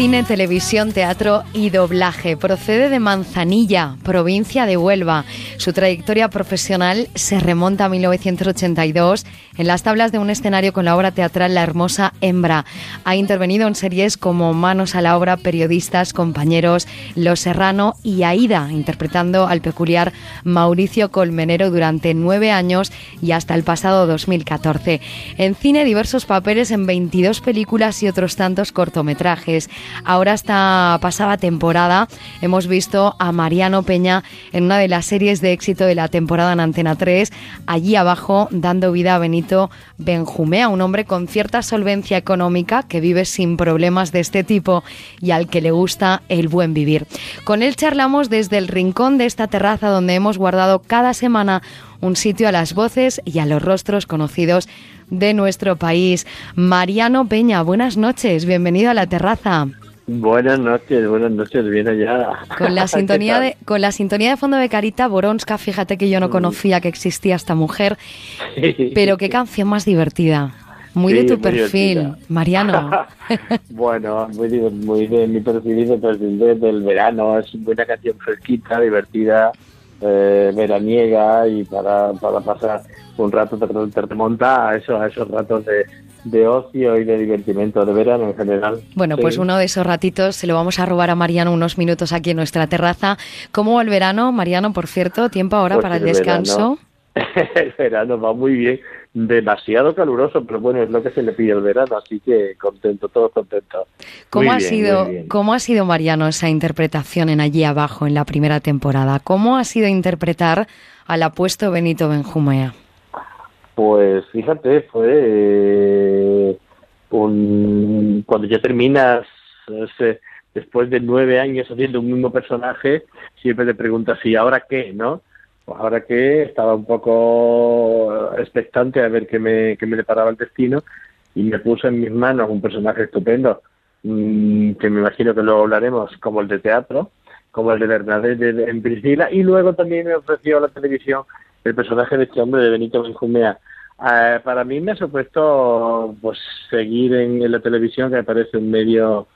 Cine, televisión, teatro y doblaje. Procede de Manzanilla, provincia de Huelva. Su trayectoria profesional se remonta a 1982 en las tablas de un escenario con la obra teatral La Hermosa Hembra. Ha intervenido en series como Manos a la obra, Periodistas, Compañeros, Los Serrano y Aida, interpretando al peculiar Mauricio Colmenero durante nueve años y hasta el pasado 2014. En cine, diversos papeles en 22 películas y otros tantos cortometrajes. Ahora esta pasada temporada hemos visto a Mariano Peña en una de las series de éxito de la temporada en Antena 3, allí abajo dando vida a Benito Benjumea, un hombre con cierta solvencia económica que vive sin problemas de este tipo y al que le gusta el buen vivir. Con él charlamos desde el rincón de esta terraza donde hemos guardado cada semana un sitio a las voces y a los rostros conocidos de nuestro país. Mariano Peña, buenas noches, bienvenido a la terraza. Buenas noches, buenas noches, bien allá. Con la sintonía de, con la sintonía de fondo de Carita Boronska, fíjate que yo no mm. conocía que existía esta mujer, pero qué canción más divertida. Muy de tu perfil, Mariano. bueno, muy, muy de mi perfil y perfil del verano. Es una canción fresquita, divertida, eh, veraniega y para, para pasar un rato te, remonta a, eso, a esos ratos de, de ocio y de divertimento de verano en general. Bueno, pues uno de esos ratitos se lo vamos a robar a Mariano unos minutos aquí en nuestra terraza. ¿Cómo va el verano, Mariano, por cierto? ¿Tiempo ahora pues para el, descanso? el verano va muy bien, demasiado caluroso, pero bueno, es lo que se le pide al verano, así que contento, todo contento. ¿Cómo, ha, sido, ¿Cómo ha sido, Mariano, esa interpretación en allí abajo, en la primera temporada? ¿Cómo ha sido interpretar al apuesto Benito Benjumea? Pues fíjate, fue eh, un, cuando ya terminas, después de nueve años haciendo un mismo personaje, siempre te preguntas, ¿y ahora qué? ¿No? Pues ahora que estaba un poco expectante a ver qué me, qué me deparaba el destino y me puso en mis manos un personaje estupendo, mm, que me imagino que luego hablaremos, como el de teatro, como el de Bernadette en Priscila, y luego también me ofreció la televisión el personaje de este hombre de Benito Benjumea, eh, para mí me ha supuesto pues seguir en, la televisión, que me parece un medio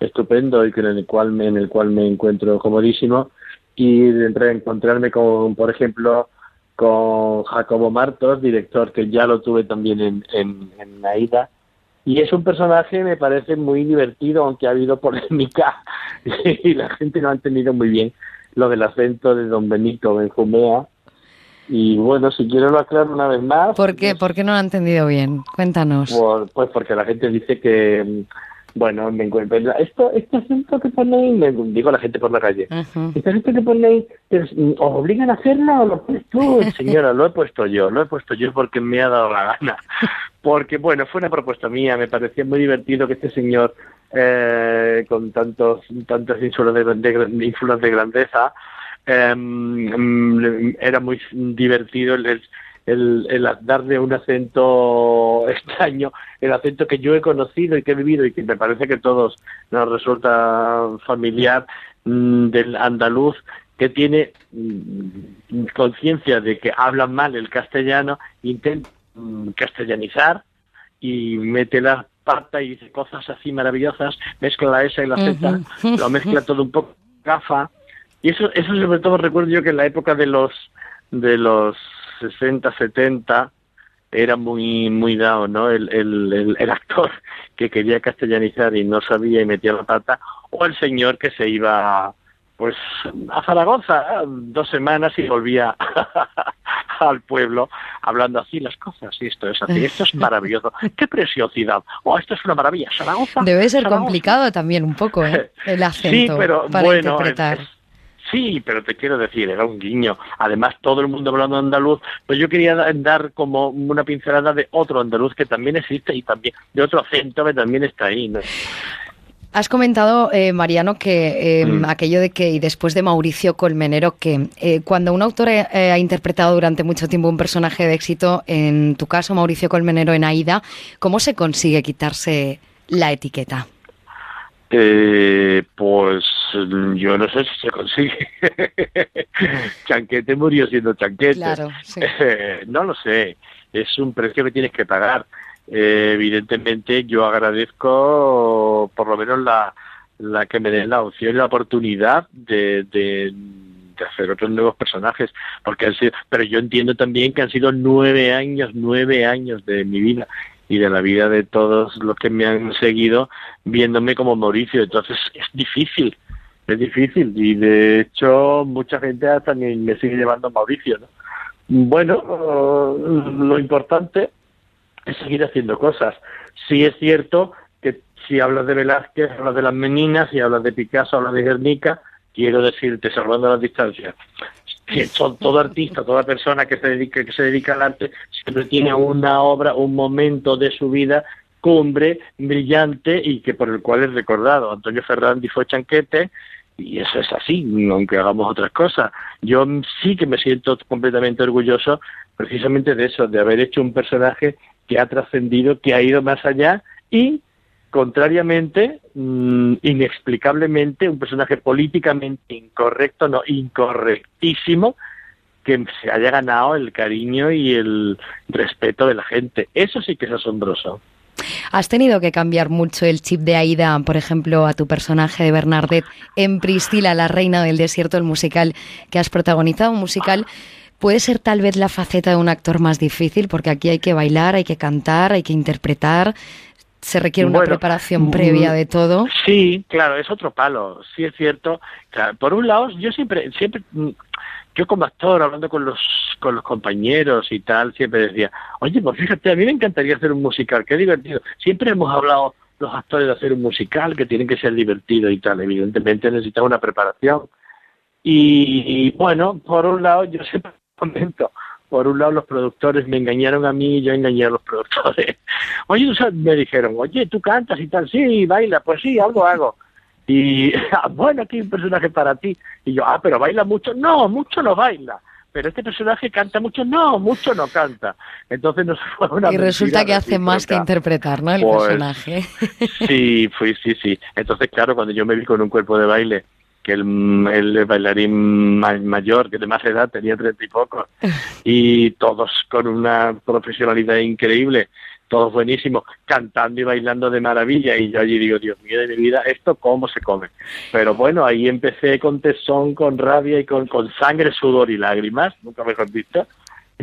estupendo y que en el cual en el cual me encuentro comodísimo. Y entre encontrarme con por ejemplo con Jacobo Martos director que ya lo tuve también en, en, en Aida. Y es un personaje me parece muy divertido aunque ha habido polémica y la gente no ha entendido muy bien lo del acento de don Benito Benjumea y bueno, si quiero lo aclaro una vez más. ¿Por qué? ¿Por qué no lo han entendido bien? Cuéntanos. pues porque la gente dice que, bueno, me encuentro. Esto, este acento que ponéis, me digo la gente por la calle, este acento que ponéis, ¿os obligan a hacerlo o lo pones tú? Señora, lo he puesto yo, lo he puesto yo porque me ha dado la gana. Porque, bueno, fue una propuesta mía, me parecía muy divertido que este señor, eh, con tantos, tantos ínsulas de, de, de grandeza, Em, era muy divertido el, el, el, darle un acento extraño, el acento que yo he conocido y que he vivido y que me parece que todos nos resulta familiar mm, del andaluz que tiene mm, conciencia de que habla mal el castellano, intenta mm, castellanizar y mete la pata y dice cosas así maravillosas, mezcla la S y la Z, lo mezcla todo un poco gafa y eso, eso sobre todo recuerdo yo que en la época de los de los 60, 70 era muy muy dado, ¿no? El, el, el, actor que quería castellanizar y no sabía y metía la pata, o el señor que se iba pues a Zaragoza dos semanas y volvía al pueblo hablando así las cosas y esto es así, esto es maravilloso, qué preciosidad, oh, esto es una maravilla, Zaragoza. Debe ser complicado también un poco ¿eh? el acento sí, pero, para bueno, interpretar. Sí, pero te quiero decir, era un guiño. Además, todo el mundo hablando andaluz, pues yo quería dar como una pincelada de otro andaluz que también existe y también de otro acento que también está ahí. Has comentado, eh, Mariano, que em, mm. aquello de que, y después de Mauricio Colmenero, que eh, cuando un autor eh, ha interpretado durante mucho tiempo un personaje de éxito, en tu caso Mauricio Colmenero en Aida, ¿cómo se consigue quitarse la etiqueta? Eh, pues yo no sé si se consigue. chanquete murió siendo chanquete. no lo sé. Es un precio que tienes que pagar. Eh, evidentemente yo agradezco por lo menos la, la que me den la opción y la oportunidad de, de, hacer otros nuevos personajes, porque han sido, pero yo entiendo también que han sido nueve años, nueve años de mi vida y de la vida de todos los que me han seguido viéndome como Mauricio, entonces es difícil, es difícil y de hecho mucha gente también me sigue llevando Mauricio, ¿no? Bueno, lo importante es seguir haciendo cosas. Sí es cierto que si hablas de Velázquez, hablas de las meninas, si hablas de Picasso, hablas de Guernica, quiero decirte, salvando las distancias, que todo artista, toda persona que se dedica, que se dedica al arte, siempre tiene una obra, un momento de su vida cumbre, brillante y que por el cual es recordado. Antonio Ferrandi fue chanquete y eso es así, aunque hagamos otras cosas. Yo sí que me siento completamente orgulloso precisamente de eso, de haber hecho un personaje que ha trascendido, que ha ido más allá y, contrariamente, mm, inexplicablemente, un personaje políticamente incorrecto, no, incorrectísimo, que se haya ganado el cariño y el respeto de la gente. Eso sí que es asombroso. ¿Has tenido que cambiar mucho el chip de Aida, por ejemplo, a tu personaje de Bernadette en Priscila, la reina del desierto, el musical que has protagonizado, un musical puede ser tal vez la faceta de un actor más difícil, porque aquí hay que bailar, hay que cantar, hay que interpretar, se requiere una preparación mm, previa de todo. Sí, claro, es otro palo, sí es cierto. por un lado, yo siempre, siempre, mm, yo como actor, hablando con los, con los compañeros y tal, siempre decía, oye, pues fíjate, a mí me encantaría hacer un musical, qué divertido. Siempre hemos hablado los actores de hacer un musical, que tienen que ser divertidos y tal. Evidentemente necesitan una preparación. y bueno, por un lado, yo siempre contento. Por un lado, los productores me engañaron a mí y yo engañé a los productores. Oye, me dijeron, oye, tú cantas y tal, sí, baila, pues sí, algo hago. Y, ah, bueno, aquí hay un personaje para ti. Y yo, ah, pero baila mucho. No, mucho no baila pero este personaje canta mucho, no, mucho no canta. Entonces nos fue una Y resulta que hace más que interpretar, ¿no? El pues, personaje. Sí, fui, sí, sí. Entonces, claro, cuando yo me vi con un cuerpo de baile que el, bailarín mayor, que de más edad, tenía treinta y poco, y todos con una profesionalidad increíble, todos buenísimos, cantando y bailando de maravilla, y yo allí digo, Dios mío de mi vida, ¿esto cómo se come? Pero bueno, ahí empecé con tesón, con rabia y con, con sangre, sudor y lágrimas, nunca mejor visto,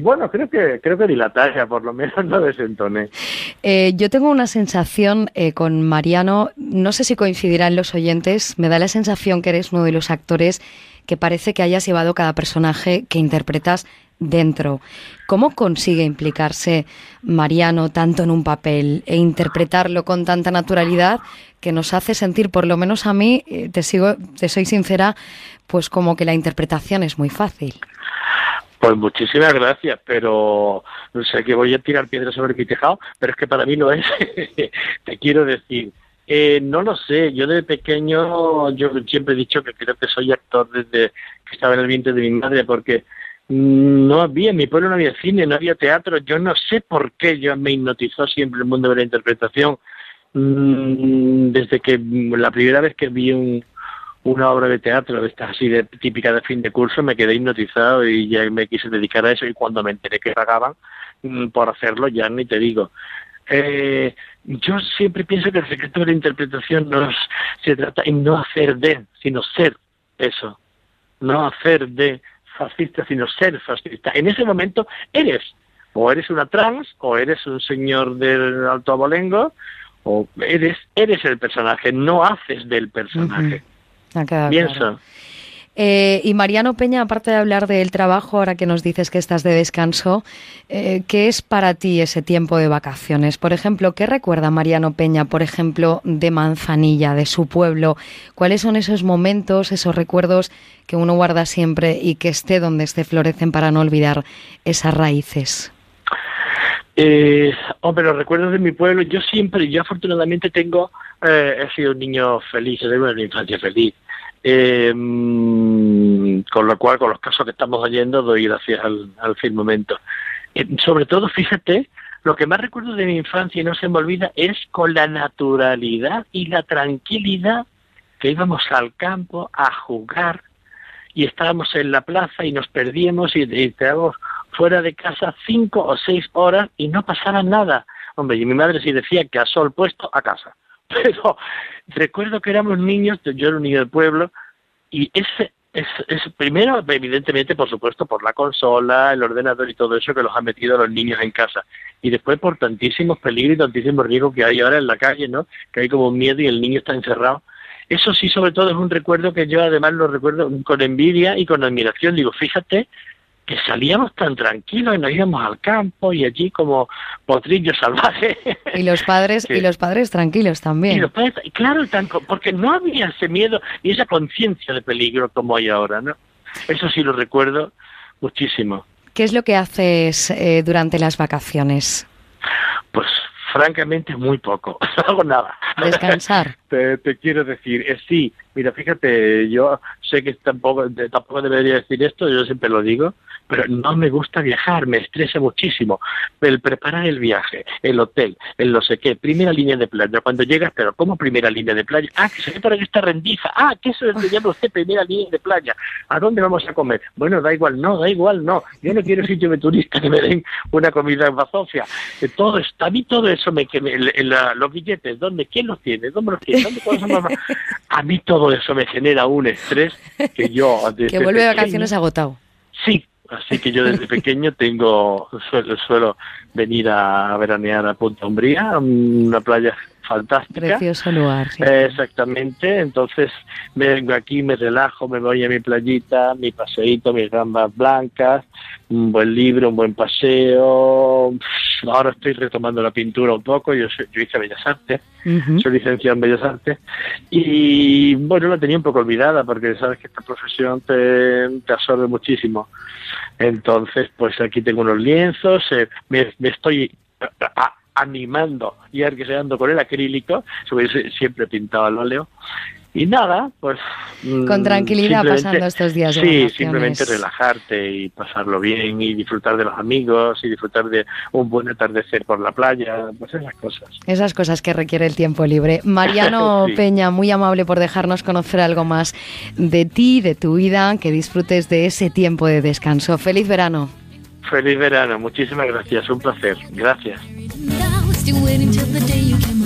bueno, creo que creo que di la talla, por lo menos no desentoné. Eh, yo tengo una sensación eh, con Mariano, no sé si coincidirán los oyentes, me da la sensación que eres uno de los actores que parece que hayas llevado cada personaje que interpretas dentro. ¿Cómo consigue implicarse Mariano tanto en un papel e interpretarlo con tanta naturalidad que nos hace sentir, por lo menos a mí, eh, te sigo, te soy sincera, pues como que la interpretación es muy fácil? Pues muchísimas gracias, pero no sé que voy a tirar piedras sobre mi tejado, pero es que para mí no es. Te quiero decir, eh, no lo sé, yo de pequeño, yo siempre he dicho que creo que soy actor desde que estaba en el vientre de mi madre, porque no había, en mi pueblo no había cine, no había teatro, yo no sé por qué yo me hipnotizó siempre el mundo de la interpretación. Mm, desde que la primera vez que vi un, una obra de teatro de estas así de típica de fin de curso, me quedé hipnotizado y ya me quise dedicar a eso y cuando me enteré que pagaban mm, por hacerlo, ya ni te digo. Eh, yo siempre pienso que el secreto de la interpretación no se trata en no hacer de, sino ser eso. No hacer de fascista, sino ser fascista. En ese momento eres, o eres una trans, o eres un señor del alto abolengo, o eres, eres el personaje, no haces del personaje. Eh, y Mariano Peña, aparte de hablar del trabajo, ahora que nos dices que estás de descanso, eh, ¿qué es para ti ese tiempo de vacaciones? Por ejemplo, ¿qué recuerda Mariano Peña, por ejemplo, de Manzanilla, de su pueblo? ¿Cuáles son esos momentos, esos recuerdos que uno guarda siempre y que esté donde esté florecen para no olvidar esas raíces? Eh, hombre, los recuerdos de mi pueblo, yo siempre, yo afortunadamente tengo, he sido un niño feliz, he tenido una infancia feliz eh, con lo cual, con los casos que estamos oyendo, doy gracias al, al firmamento. Eh, sobre todo, fíjate, lo que más recuerdo de mi infancia y no se me olvida es con la naturalidad y la tranquilidad que íbamos al campo a jugar y estábamos en la plaza y nos perdíamos y, y estábamos fuera de casa cinco o seis horas y no pasaba nada. Hombre, y mi madre sí decía que a sol puesto a casa pero recuerdo que éramos niños, yo era un niño del pueblo, y ese es, primero, evidentemente, por supuesto, por la consola, el ordenador y todo eso que los han metido los niños en casa. Y después por tantísimos peligros y tantísimos riesgos que hay ahora en la calle, ¿no? Que hay como miedo y el niño está encerrado. Eso sí, sobre todo, es un recuerdo que yo además lo recuerdo con envidia y con admiración. Digo, fíjate que salíamos tan tranquilos y nos íbamos al campo y allí como potrillos salvajes. Y los padres y los padres tranquilos también. Y los padres, claro, porque no había ese miedo y esa conciencia de peligro como hay ahora, ¿no? Eso sí lo recuerdo muchísimo. ¿Qué es lo que haces eh, durante las vacaciones? Pues francamente muy poco, no hago nada. Descansar. te, quiero decir, eh, sí, mira, fíjate, yo sé que tampoco, tampoco debería decir esto, yo siempre lo digo, pero no me gusta viajar, me estresa muchísimo. El preparar el viaje, el hotel, el no sé qué, primera línea de playa. Cuando llegas, pero ¿cómo primera línea de playa? Ah, que se ve para esta rendija. Ah, que eso se llama usted primera línea de playa. ¿A dónde vamos a comer? Bueno, da igual, no, da igual, no. Yo no quiero sitio de turista que me den una comida en bazofia. Todo, a mí todo eso me, que los billetes, ¿dónde? ¿Quién los tiene? ¿Dónde los tiene? ¿Dónde a mí todo eso me genera un estrés que yo... Que vuelve de vacaciones agotado. Sí, Así que yo desde pequeño tengo suelo, suelo venir a veranear a Punta Umbría, una playa fantástica. Precioso lugar. exactamente. Entonces me vengo aquí, me relajo, me voy a mi playita, mi paseíto, mis gambas blancas, un buen libro, un buen paseo. Ahora estoy retomando la pintura un poco. Yo, yo hice Bellas Artes, soy licenciado en Bellas Artes. Y bueno, la tenía un poco olvidada porque sabes que esta profesión te, te absorbe muchísimo. Entonces, pues aquí tengo unos lienzos, eh, me, estoy animando y arqueando con el acrílico, siempre pintado al óleo. Y nada, pues... Con tranquilidad pasando estos días. De sí, simplemente relajarte y pasarlo bien y disfrutar de los amigos y disfrutar de un buen atardecer por la playa, pues esas cosas. Esas cosas que requiere el tiempo libre. Mariano Peña, muy amable por dejarnos conocer algo más de ti, de tu vida, que disfrutes de ese tiempo de descanso. Feliz verano. Feliz verano, muchísimas gracias, un placer. Gracias. still waiting till the day you came